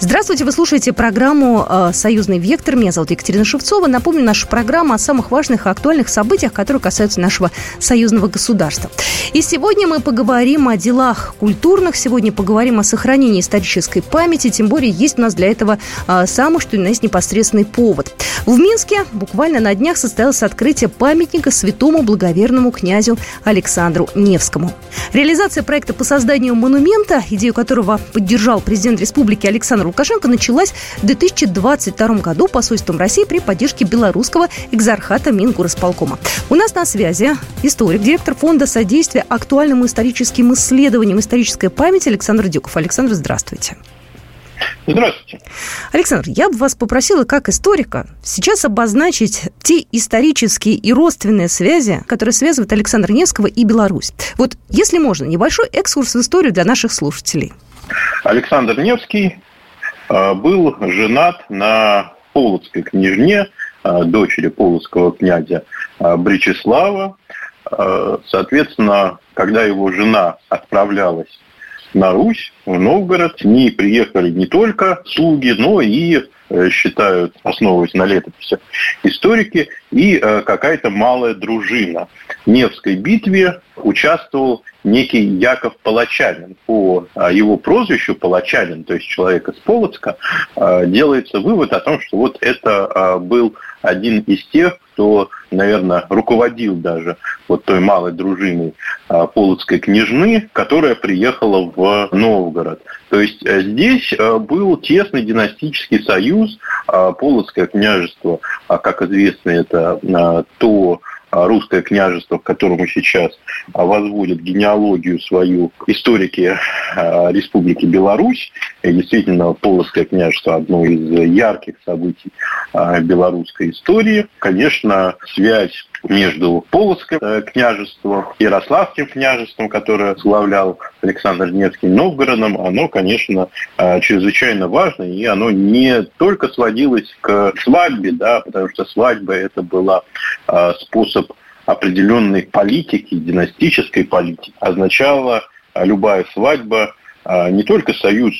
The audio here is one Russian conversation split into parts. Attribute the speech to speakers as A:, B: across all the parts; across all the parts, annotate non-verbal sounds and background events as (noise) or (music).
A: Здравствуйте, вы слушаете программу э, «Союзный вектор». Меня зовут Екатерина Шевцова. Напомню, наша программа о самых важных и актуальных событиях, которые касаются нашего союзного государства. И сегодня мы поговорим о делах культурных, сегодня поговорим о сохранении исторической памяти, тем более есть у нас для этого э, самый, что ни на есть, непосредственный повод. В Минске буквально на днях состоялось открытие памятника святому благоверному князю Александру Невскому. Реализация проекта по созданию монумента, идею которого поддержал президент республики Александр Лукашенко началась в 2022 году посольством России при поддержке белорусского экзархата Мингорисполкома. У нас на связи историк, директор фонда содействия актуальным историческим исследованиям исторической памяти Александр Дюков. Александр, здравствуйте.
B: Здравствуйте.
A: Александр, я бы вас попросила, как историка, сейчас обозначить те исторические и родственные связи, которые связывают Александра Невского и Беларусь. Вот, если можно, небольшой экскурс в историю для наших слушателей.
B: Александр Невский был женат на полоцкой княжне, э, дочери полоцкого князя э, Бречеслава. Соответственно, когда его жена отправлялась на Русь, в Новгород, к ней приехали не только слуги, но и считают, основываясь на летописях историки, и какая-то малая дружина. В Невской битве участвовал некий Яков Палачанин. По а, его прозвищу Палачанин, то есть человек из Полоцка, делается вывод о том, что вот это был один из тех, кто, наверное, руководил даже вот той малой дружиной полоцкой княжны, которая приехала в Новгород. То есть здесь был тесный династический союз, Полоцкое княжество, как известно, это то а, русское княжество, к которому сейчас а, возводят генеалогию свою историки а, Республики Беларусь. Действительно, Полоцкое княжество – одно из ярких событий белорусской истории. Конечно, связь между Полоцким э, княжеством Ярославским княжеством, которое славлял Александр Невский Новгородом, оно, конечно, э, чрезвычайно важно, и оно не только сводилось к свадьбе, да, потому что свадьба это была э, способ определенной политики, династической политики. Означала любая свадьба не только союз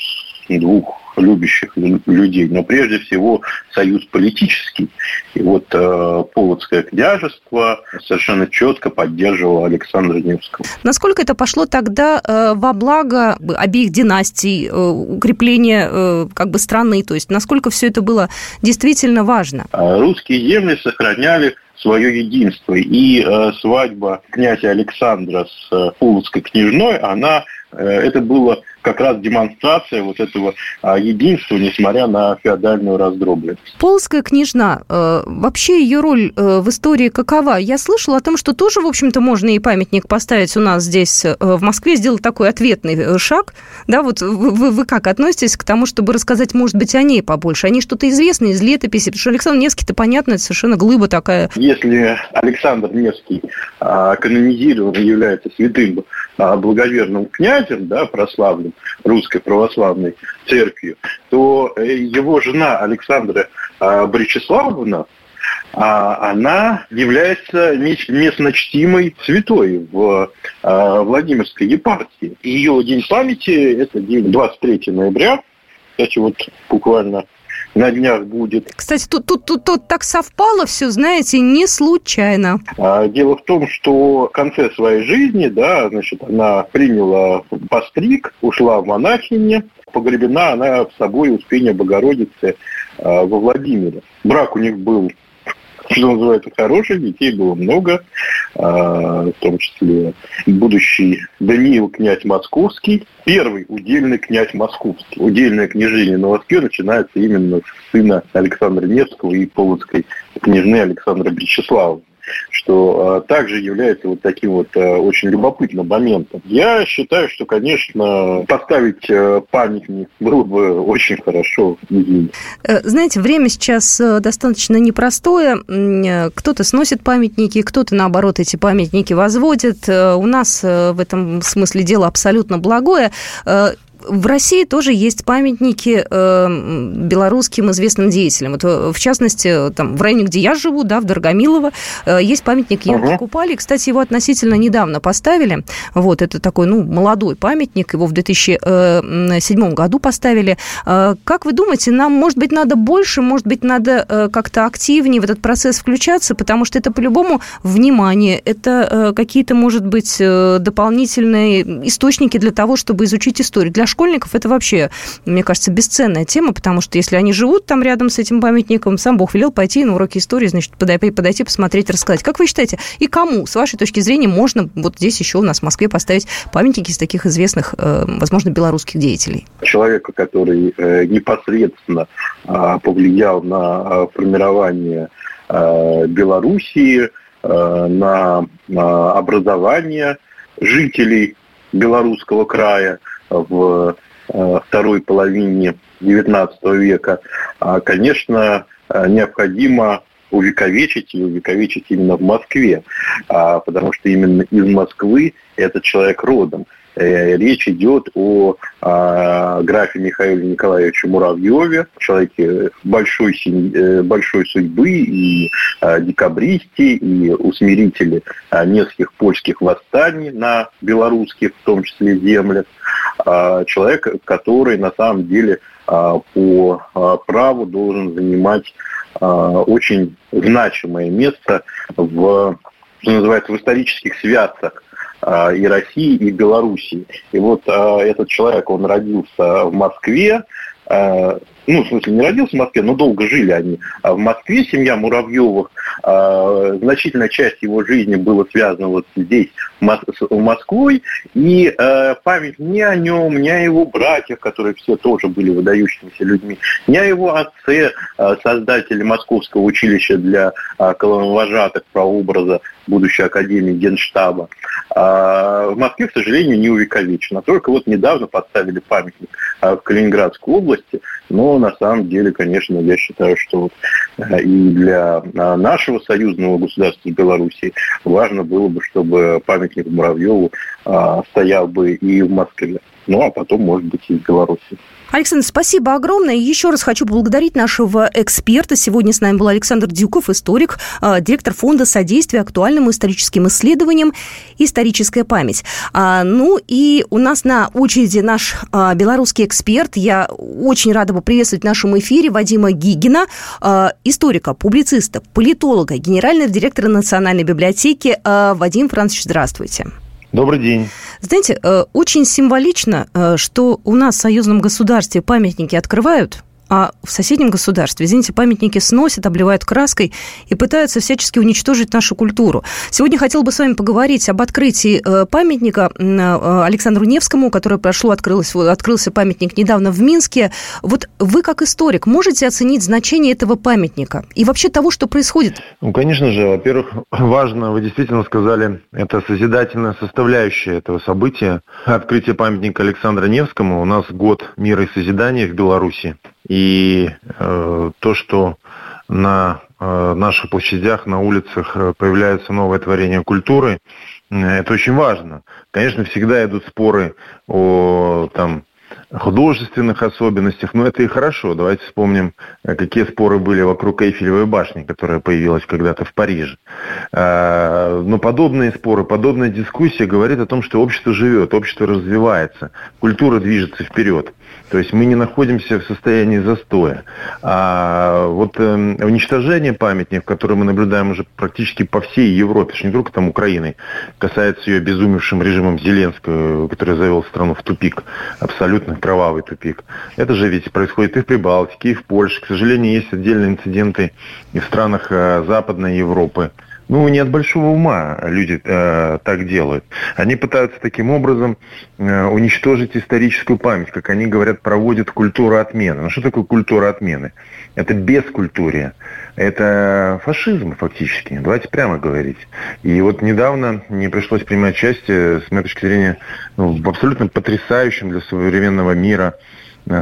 B: двух любящих людей, но прежде всего союз политический. И вот э, Полоцкое княжество совершенно четко поддерживало Александра Невского.
A: Насколько это пошло тогда э, во благо обеих династий, э, укрепления э, как бы страны, то есть насколько все это было действительно важно?
B: А русские земли сохраняли свое единство. И э, свадьба князя Александра с э, Полоцкой княжной, она Э, это было как раз демонстрация вот этого а, единства, несмотря на феодальную раздробленность.
A: Полская княжна, э, вообще ее роль э, в истории какова? Я слышала о том, что тоже, в общем-то, можно и памятник поставить у нас здесь в Москве, сделать такой ответный шаг. Да, вот вы, вы как относитесь к тому, чтобы рассказать, может быть, о ней побольше? О ней что-то известно из летописи? Потому что Александр Невский-то, понятно, это совершенно глыба такая.
B: Если Александр Невский а, канонизирован является святым благоверным князем, да, прославленным русской православной церковью, то э, его жена Александра а, Бречеславовна, а, она является местно чтимой святой в Владимирской епархии. Ее день памяти – это день 23 ноября. Кстати, вот буквально на днях будет.
A: Кстати, тут, тут, тут, тут так совпало все, знаете, не случайно.
B: А, дело в том, что в конце своей жизни, да, значит, она приняла постриг, ушла в монахине, погребена она с собой Успения Богородицы а, во Владимире. Брак у них был что называется, хороших, детей было много, а, в том числе будущий Даниил князь Московский, первый удельный князь Московский. Удельное княжение на Москве начинается именно с сына Александра Невского и полоцкой княжны Александра Бречеслава что э, также является вот таким вот э, очень любопытным моментом. Я считаю, что, конечно, поставить э, памятник было бы очень хорошо.
A: Знаете, время сейчас достаточно непростое. Кто-то сносит памятники, кто-то, наоборот, эти памятники возводит. У нас в этом смысле дело абсолютно благое в России тоже есть памятники э, белорусским известным деятелям. Вот, э, в частности, там, в районе, где я живу, да, в Дорогомилово, э, есть памятник Янке uh Купали. Кстати, его относительно недавно поставили. Вот, это такой, ну, молодой памятник. Его в 2007 году поставили. Э, как вы думаете, нам, может быть, надо больше, может быть, надо э, как-то активнее в этот процесс включаться, потому что это по-любому внимание, это э, какие-то, может быть, э, дополнительные источники для того, чтобы изучить историю. Для школьников это вообще, мне кажется, бесценная тема, потому что если они живут там рядом с этим памятником, сам Бог велел пойти на уроки истории, значит, подойти, подойти посмотреть, рассказать. Как вы считаете, и кому, с вашей точки зрения, можно вот здесь еще у нас в Москве поставить памятники из таких известных, э, возможно, белорусских деятелей?
B: Человека, который э, непосредственно а, повлиял на а, формирование а, Белоруссии, на образование жителей белорусского края, в э, второй половине XIX века, а, конечно, э, необходимо увековечить и увековечить именно в Москве, а, потому что именно из Москвы этот человек родом. Э, речь идет о а, графе Михаиле Николаевиче Муравьеве, человеке большой, э, большой судьбы и а, декабристе, и усмирителе а, нескольких польских восстаний на белорусских, в том числе, землях. Человек, который на самом деле по праву должен занимать очень значимое место в, что называется, в исторических связках и России, и Белоруссии. И вот а, этот человек, он родился в Москве, а, ну, в смысле, не родился в Москве, но долго жили они в Москве, семья Муравьевых. Значительная часть его жизни была связана вот здесь, с Москвой, и память не о нем, не о его братьях, которые все тоже были выдающимися людьми, не о его отце, создателе Московского училища для колоновожатых прообраза будущей академии Генштаба. А в Москве, к сожалению, не увековечено. Только вот недавно поставили памятник а, в Калининградской области, но на самом деле, конечно, я считаю, что вот а, и для а, нашего союзного государства Беларуси важно было бы, чтобы памятник Муравьеву стоял бы и в Москве. Ну, а потом, может быть, и в Беларуси.
A: Александр, спасибо огромное. Еще раз хочу поблагодарить нашего эксперта. Сегодня с нами был Александр Дюков, историк, а, директор фонда содействия актуальным историческим исследованиям «Историческая память». А, ну и у нас на очереди наш а, белорусский эксперт. Я очень рада поприветствовать в нашем эфире Вадима Гигина, историка, публициста, политолога, генерального директора Национальной библиотеки. Вадим Францович, здравствуйте.
C: Добрый день.
A: Знаете, э, очень символично, э, что у нас в союзном государстве памятники открывают а в соседнем государстве, извините, памятники сносят, обливают краской и пытаются всячески уничтожить нашу культуру. Сегодня хотел бы с вами поговорить об открытии э, памятника э, Александру Невскому, которое прошло, открылось, открылся памятник недавно в Минске. Вот вы, как историк, можете оценить значение этого памятника и вообще того, что происходит?
C: Ну, конечно же, во-первых, (clears throat) важно, вы действительно сказали, это созидательная составляющая этого события. Открытие памятника Александру Невскому. У нас год мира и созидания в Беларуси. И э, то, что на э, наших площадях, на улицах э, появляется новое творение культуры, э, это очень важно. Конечно, всегда идут споры о там, художественных особенностях, но это и хорошо. Давайте вспомним, э, какие споры были вокруг Эйфелевой башни, которая появилась когда-то в Париже. А, но подобные споры, подобная дискуссия говорит о том, что общество живет, общество развивается, культура движется вперед. То есть мы не находимся в состоянии застоя. А вот э, уничтожение памятников, которое мы наблюдаем уже практически по всей Европе, что не только там Украины, касается ее безумевшим режимом Зеленского, который завел страну в тупик, абсолютно кровавый тупик. Это же ведь происходит и в Прибалтике, и в Польше. К сожалению, есть отдельные инциденты и в странах э, Западной Европы. Ну, не от большого ума люди э, так делают. Они пытаются таким образом э, уничтожить историческую память, как они говорят, проводят культуру отмены. Ну, что такое культура отмены? Это бескультурия. Это фашизм фактически. Давайте прямо говорить. И вот недавно мне пришлось принимать участие, с моей точки зрения, ну, в абсолютно потрясающем для современного мира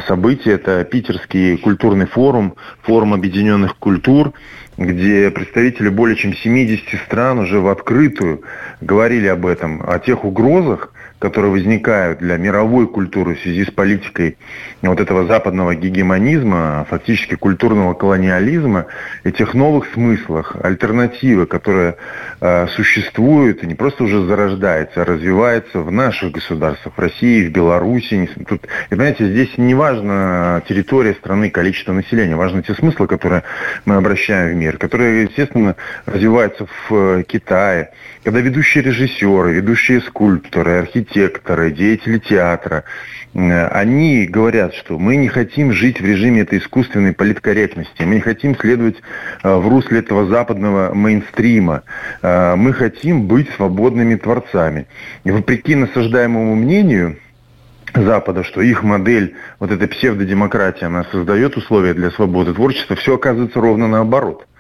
C: событии. Это Питерский культурный форум, форум объединенных культур, где представители более чем 70 стран уже в открытую говорили об этом, о тех угрозах, которые возникают для мировой культуры в связи с политикой вот этого западного гегемонизма, фактически культурного колониализма, этих новых смыслах, альтернативы, которые э, существуют и не просто уже зарождается, а развивается в наших государствах, в России, в Беларуси. Тут, и понимаете, здесь не важно территория страны, количество населения, важны те смыслы, которые мы обращаем в мир, которые, естественно, развиваются в э, Китае, когда ведущие режиссеры, ведущие скульпторы, архитекторы, деятели театра, э, они говорят, что мы не хотим жить в режиме этой искусственной политкорректности, мы не хотим следовать э, в русле этого западного мейнстрима, э, мы хотим быть свободными творцами. И вопреки насаждаемому мнению, Запада, что их модель, вот эта псевдодемократия, она создает условия для свободы творчества, все оказывается ровно наоборот –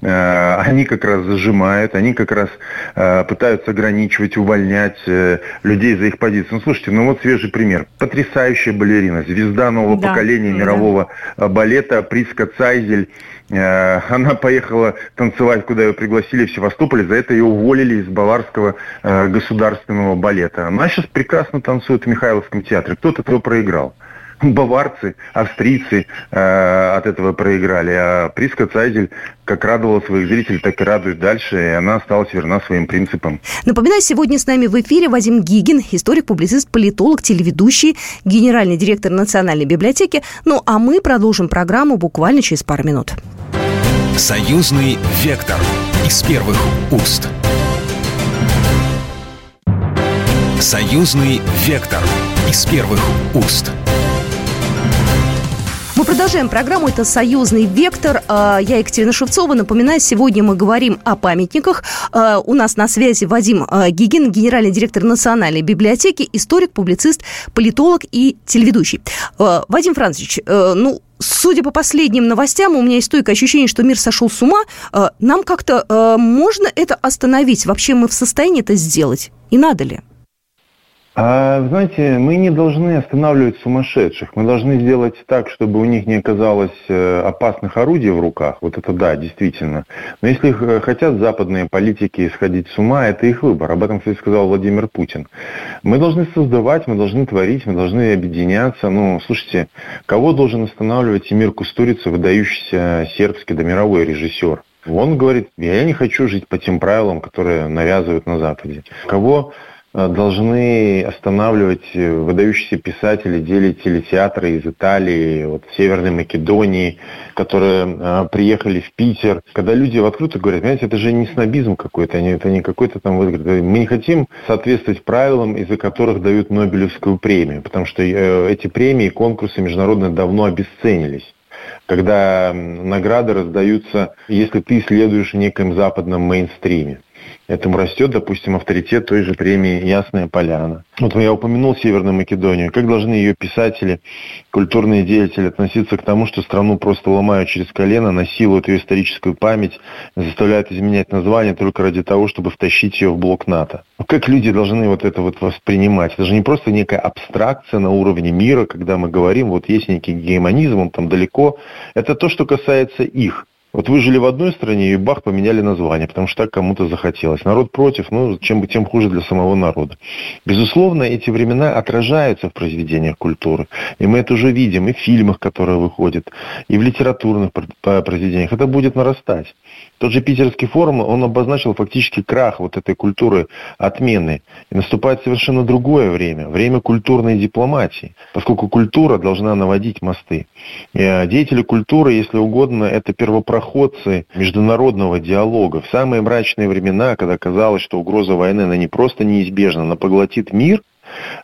C: они как раз зажимают, они как раз э, пытаются ограничивать, увольнять э, людей за их позицию. Ну, слушайте, ну вот свежий пример. Потрясающая балерина, звезда нового да, поколения да. мирового балета Приска Цайзель. Она поехала танцевать, куда ее пригласили в Севастополе, за это ее уволили из Баварского государственного балета. Она сейчас прекрасно танцует в Михайловском театре. Кто-то этого проиграл баварцы, австрийцы э, от этого проиграли. А Приска Цайзель как радовала своих зрителей, так и радует дальше, и она осталась верна своим принципам.
A: Напоминаю, сегодня с нами в эфире Вадим Гигин, историк, публицист, политолог, телеведущий, генеральный директор Национальной библиотеки. Ну, а мы продолжим программу буквально через пару минут.
D: Союзный вектор из первых уст. Союзный вектор из первых уст.
A: Мы продолжаем программу. Это «Союзный вектор». А, я Екатерина Шевцова. Напоминаю, сегодня мы говорим о памятниках. А, у нас на связи Вадим а, Гигин, генеральный директор Национальной библиотеки, историк, публицист, политолог и телеведущий. Вадим Францович, ну, Судя по последним новостям, у меня есть стойкое ощущение, что мир сошел с ума. Нам как-то можно это остановить? Вообще мы в состоянии это сделать? И надо ли?
C: А, знаете, мы не должны останавливать сумасшедших. Мы должны сделать так, чтобы у них не оказалось э, опасных орудий в руках. Вот это да, действительно. Но если э, хотят западные политики сходить с ума, это их выбор. Об этом, кстати, сказал Владимир Путин. Мы должны создавать, мы должны творить, мы должны объединяться. Ну, слушайте, кого должен останавливать Эмир Кустурица, выдающийся сербский да мировой режиссер? Он говорит, я не хочу жить по тем правилам, которые навязывают на Западе. Кого должны останавливать э, выдающиеся писатели, деятели театра из Италии, вот, Северной Македонии, которые э, приехали в Питер. Когда люди в открыто говорят, понимаете, это же не снобизм какой-то, это не какой-то там... Мы не хотим соответствовать правилам, из-за которых дают Нобелевскую премию, потому что э, эти премии, конкурсы международные давно обесценились когда награды раздаются, если ты следуешь в неком западном мейнстриме этому растет, допустим, авторитет той же премии «Ясная поляна». Вот я упомянул Северную Македонию. Как должны ее писатели, культурные деятели относиться к тому, что страну просто ломают через колено, насилуют ее историческую память, заставляют изменять название только ради того, чтобы втащить ее в блок НАТО? Как люди должны вот это вот воспринимать? Это же не просто некая абстракция на уровне мира, когда мы говорим, вот есть некий гегемонизм, он там далеко. Это то, что касается их. Вот вы жили в одной стране, и бах, поменяли название, потому что так кому-то захотелось. Народ против, ну, чем тем хуже для самого народа. Безусловно, эти времена отражаются в произведениях культуры. И мы это уже видим и в фильмах, которые выходят, и в литературных произведениях. Это будет нарастать. Тот же Питерский форум, он обозначил фактически крах вот этой культуры отмены. И наступает совершенно другое время, время культурной дипломатии, поскольку культура должна наводить мосты. А, деятели культуры, если угодно, это первопроходцы международного диалога. В самые мрачные времена, когда казалось, что угроза войны, она не просто неизбежна, она поглотит мир –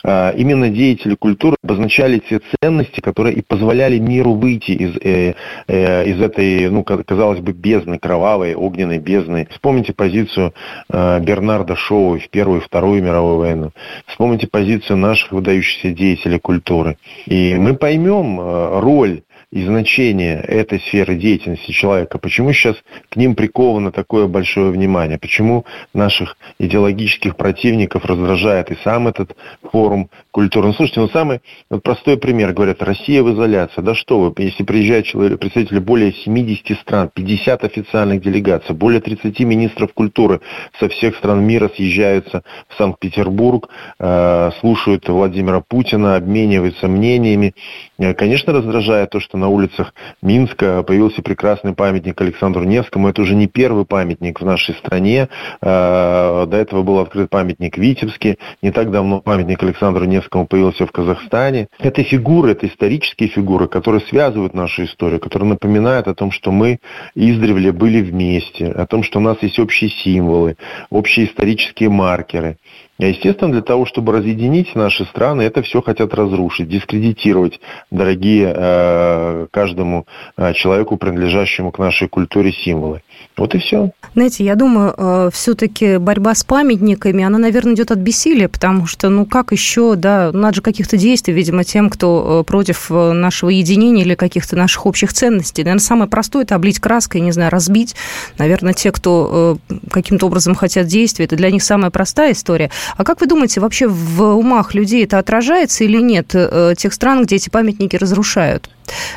C: а, именно деятели культуры обозначали те ценности, которые и позволяли миру выйти из, э, э, из этой, ну, казалось бы, бездны, кровавой, огненной бездны. Вспомните позицию э, Бернарда Шоу в Первую и Вторую мировую войну. Вспомните позицию наших выдающихся деятелей культуры. И мы поймем э, роль и значение этой сферы деятельности человека, почему сейчас к ним приковано такое большое внимание, почему наших идеологических противников раздражает и сам этот форум культуры. Ну, слушайте, ну самый вот простой пример, говорят, Россия в изоляции. Да что вы, если приезжает человек, представители более 70 стран, 50 официальных делегаций, более 30 министров культуры со всех стран мира съезжаются в Санкт-Петербург, э, слушают Владимира Путина, обмениваются мнениями. Э, конечно, раздражает то, что на улицах Минска появился прекрасный памятник Александру Невскому. Это уже не первый памятник в нашей стране. Э, до этого был открыт памятник Витебске. Не так давно памятник Александру Невскому появился в Казахстане. Это фигуры, это исторические фигуры, которые связывают нашу историю, которые напоминают о том, что мы издревле были вместе, о том, что у нас есть общие символы, общие исторические маркеры. А естественно, для того, чтобы разъединить наши страны, это все хотят разрушить, дискредитировать дорогие э, каждому э, человеку, принадлежащему к нашей культуре символы. Вот и все.
A: Знаете, я думаю, э, все-таки борьба с памятниками, она, наверное, идет от бессилия, потому что, ну, как еще, да, надо же каких-то действий, видимо, тем, кто против нашего единения или каких-то наших общих ценностей. Наверное, самое простое – это облить краской, не знаю, разбить. Наверное, те, кто каким-то образом хотят действия, это для них самая простая история. А как вы думаете, вообще в умах людей это отражается или нет, э, тех стран, где эти памятники разрушают?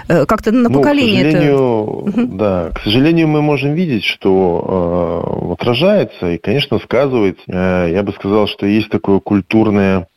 A: Э, как-то на ну, поколение
C: это... Да, к сожалению, мы можем видеть, что э, отражается и, конечно, сказывается. Э, я бы сказал, что есть такое культурное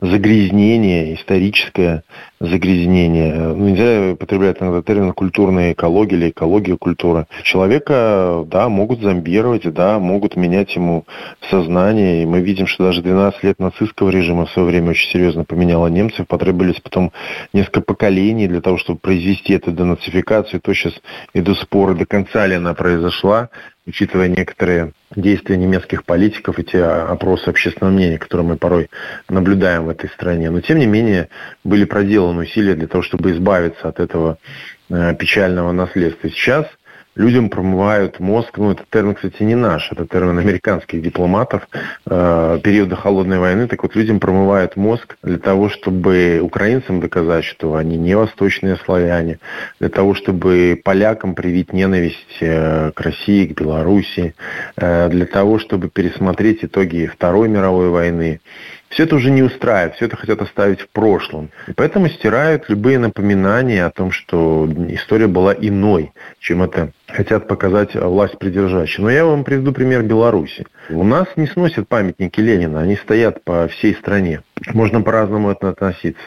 C: загрязнение, историческое загрязнение. Ну, нельзя употреблять иногда термин культурная экология или экология культуры. Человека, да, могут зомбировать, да, могут менять ему сознание. И мы видим, что даже 12 лет нацистского режима в свое время очень серьезно поменяло немцев. Потребовались потом несколько поколений для того, чтобы произвести эту денацификацию. То сейчас идут споры, до конца ли она произошла учитывая некоторые действия немецких политиков и те опросы общественного мнения, которые мы порой наблюдаем в этой стране. Но, тем не менее, были проделаны усилия для того, чтобы избавиться от этого э, печального наследства. Сейчас – людям промывают мозг, ну, это термин, кстати, не наш, это термин американских дипломатов э, периода холодной войны, так вот людям промывают мозг для того, чтобы украинцам доказать, что они не восточные славяне, для того, чтобы полякам привить ненависть э, к России, к Белоруссии, э, для того, чтобы пересмотреть итоги Второй мировой войны, все это уже не устраивает, все это хотят оставить в прошлом. И поэтому стирают любые напоминания о том, что история была иной, чем это хотят показать власть придержащие. Но я вам приведу пример Беларуси. У нас не сносят памятники Ленина, они стоят по всей стране. Можно по-разному это относиться.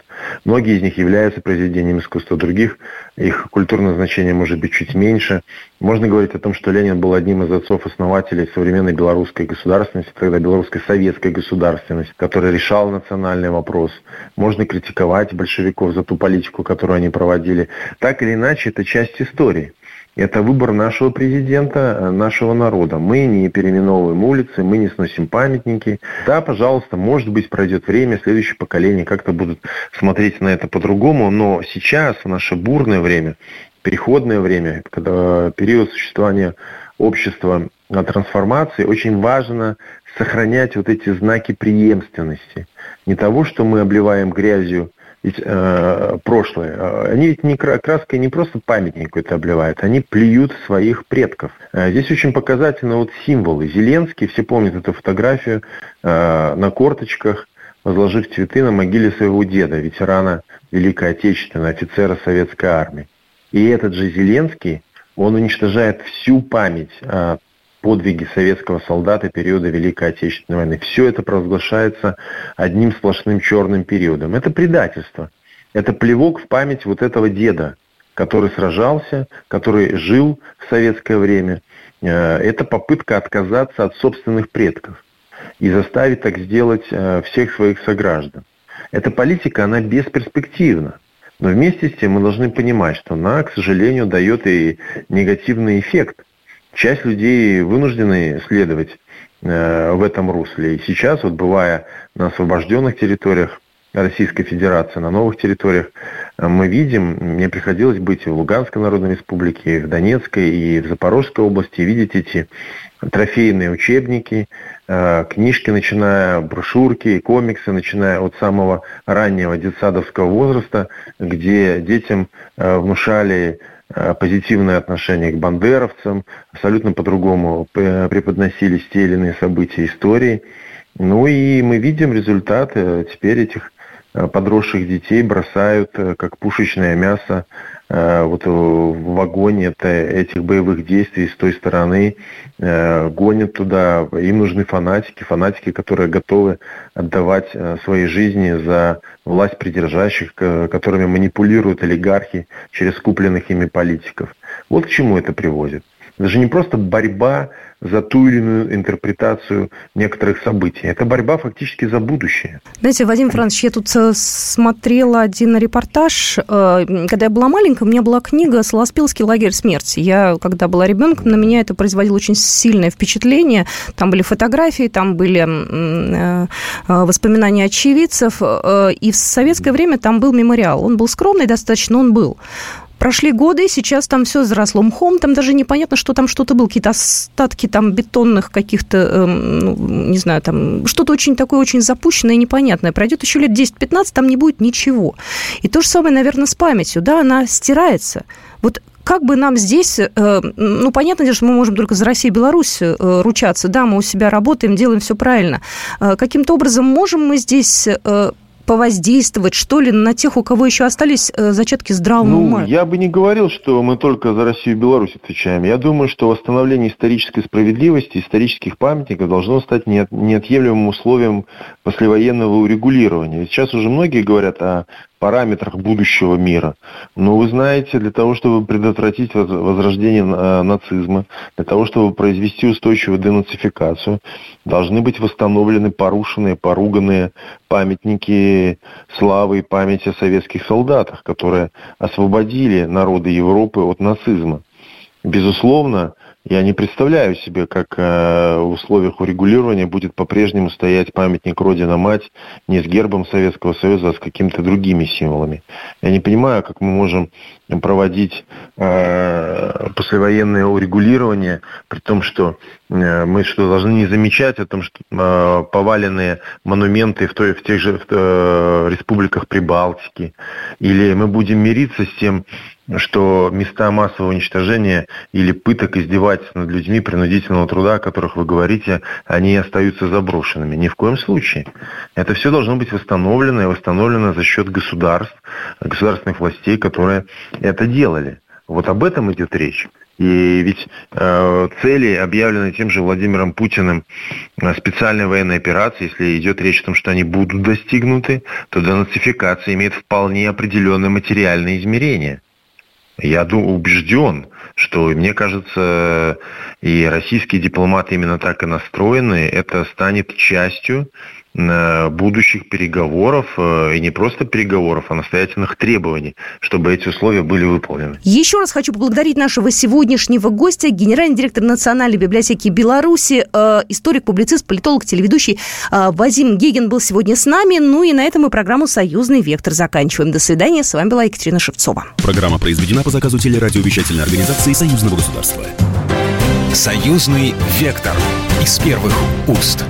C: Многие из них являются произведением искусства, других их культурное значение может быть чуть меньше. Можно говорить о том, что Ленин был одним из отцов-основателей современной белорусской государственности, тогда белорусской советской государственности, которая решала национальный вопрос. Можно критиковать большевиков за ту политику, которую они проводили. Так или иначе, это часть истории. Это выбор нашего президента, э, нашего народа. Мы не переименовываем улицы, мы не сносим памятники. Да, пожалуйста, может быть, пройдет время, следующее поколение как-то будут смотреть на это по-другому, но сейчас, в наше бурное время, переходное время, когда период существования общества трансформации, очень важно сохранять вот эти знаки преемственности. Не того, что мы обливаем грязью э, прошлое. Э, они ведь не краской не просто памятник какой-то обливают, они плюют своих предков. Э, здесь очень показательно вот символы. Зеленский, все помнят эту фотографию э, на корточках, возложив цветы на могиле своего деда, ветерана Великой Отечественной, офицера Советской Армии. И этот же Зеленский, он уничтожает всю память о подвиги советского солдата периода Великой Отечественной войны. Все это провозглашается одним сплошным черным периодом. Это предательство. Это плевок в память вот этого деда, который сражался, который жил в советское время. Э, это попытка отказаться от собственных предков и заставить так сделать э, всех своих сограждан. Эта политика, она бесперспективна. Но вместе с тем мы должны понимать, что она, к сожалению, дает и негативный эффект. Часть людей вынуждены следовать э, в этом русле. И сейчас, вот бывая на освобожденных территориях Российской Федерации на новых территориях мы видим, мне приходилось быть и в Луганской Народной Республике, и в Донецкой, и в Запорожской области, видеть эти трофейные учебники, э, книжки, начиная брошюрки, комиксы, начиная от самого раннего детсадовского возраста, где детям э, внушали э, позитивное отношение к бандеровцам, абсолютно по-другому преподносились те или иные события истории. Ну и мы видим результаты теперь этих подросших детей бросают как пушечное мясо Э, вот в вагоне этих боевых действий с той стороны э, гонят туда. Им нужны фанатики, фанатики, которые готовы отдавать э, свои жизни за власть придержащих, которыми манипулируют олигархи через купленных ими политиков. Вот к чему это приводит. Это же не просто борьба за ту или иную интерпретацию некоторых событий. Это борьба фактически за будущее.
A: Знаете, Вадим Францович, я тут э, смотрела один репортаж. Э, когда я была маленькая, у меня была книга «Солоспилский лагерь смерти». Я, когда была ребенком, на меня это производило очень сильное впечатление. Там были фотографии, там были э, воспоминания очевидцев. И в советское время там был мемориал. Он был скромный достаточно, он был. Прошли годы, сейчас там все заросло мхом, там даже непонятно, что там что-то было, какие-то остатки там бетонных каких-то, э, ну, не знаю, там что-то очень такое очень запущенное и непонятное. Пройдет еще лет 10-15, там не будет ничего. И то же самое, наверное, с памятью, да, она стирается. Вот как бы нам здесь, э, ну, понятно, что мы можем только за Россию и Беларусь э, ручаться, да, мы у себя работаем, делаем все правильно. Э, каким-то образом можем мы здесь повоздействовать, что ли, на тех, у кого еще остались э, зачатки здравого ну, ума?
C: Я бы не говорил, что мы только за Россию и Беларусь отвечаем. Я думаю, что восстановление исторической справедливости, исторических памятников должно стать неотъемлемым условием послевоенного урегулирования. Сейчас уже многие говорят о параметрах будущего мира. Но вы знаете, для того, чтобы предотвратить возрождение э, нацизма, для того, чтобы произвести устойчивую денацификацию, должны быть восстановлены порушенные, поруганные памятники славы и памяти о советских солдатах, которые освободили народы Европы от нацизма. Безусловно, я не представляю себе, как э, в условиях урегулирования будет по-прежнему стоять памятник Родина-Мать не с гербом Советского Союза, а с какими-то другими символами. Я не понимаю, как мы можем проводить э, послевоенное урегулирование, при том, что э, мы что должны не замечать о том, что поваленные монументы в, той, в тех же в, республиках Прибалтики, или мы будем мириться с тем, что места массового уничтожения или пыток издевательств над людьми принудительного труда, о которых вы говорите, они остаются заброшенными. Ни в коем случае. Это все должно быть восстановлено и восстановлено за счет государств, государственных властей, которые это делали. Вот об этом идет речь. И ведь э, цели, объявленные тем же Владимиром Путиным э, специальной военной операции, если идет речь о том, что они будут достигнуты, то денацификация имеет вполне определенные материальные измерения. Я убежден, что, мне кажется, и российские дипломаты именно так и настроены, это станет частью будущих переговоров, э, и не просто переговоров, а настоятельных требований, чтобы эти условия были выполнены.
A: Еще раз хочу поблагодарить нашего сегодняшнего гостя, генеральный директор Национальной библиотеки Беларуси, э, историк, публицист, политолог, телеведущий Вадим Гегин был сегодня с нами. Ну и на этом мы программу «Союзный вектор» заканчиваем. До свидания. С вами была Екатерина Шевцова.
D: Программа произведена по заказу телерадиовещательной организации Союзного государства. «Союзный вектор» из первых уст.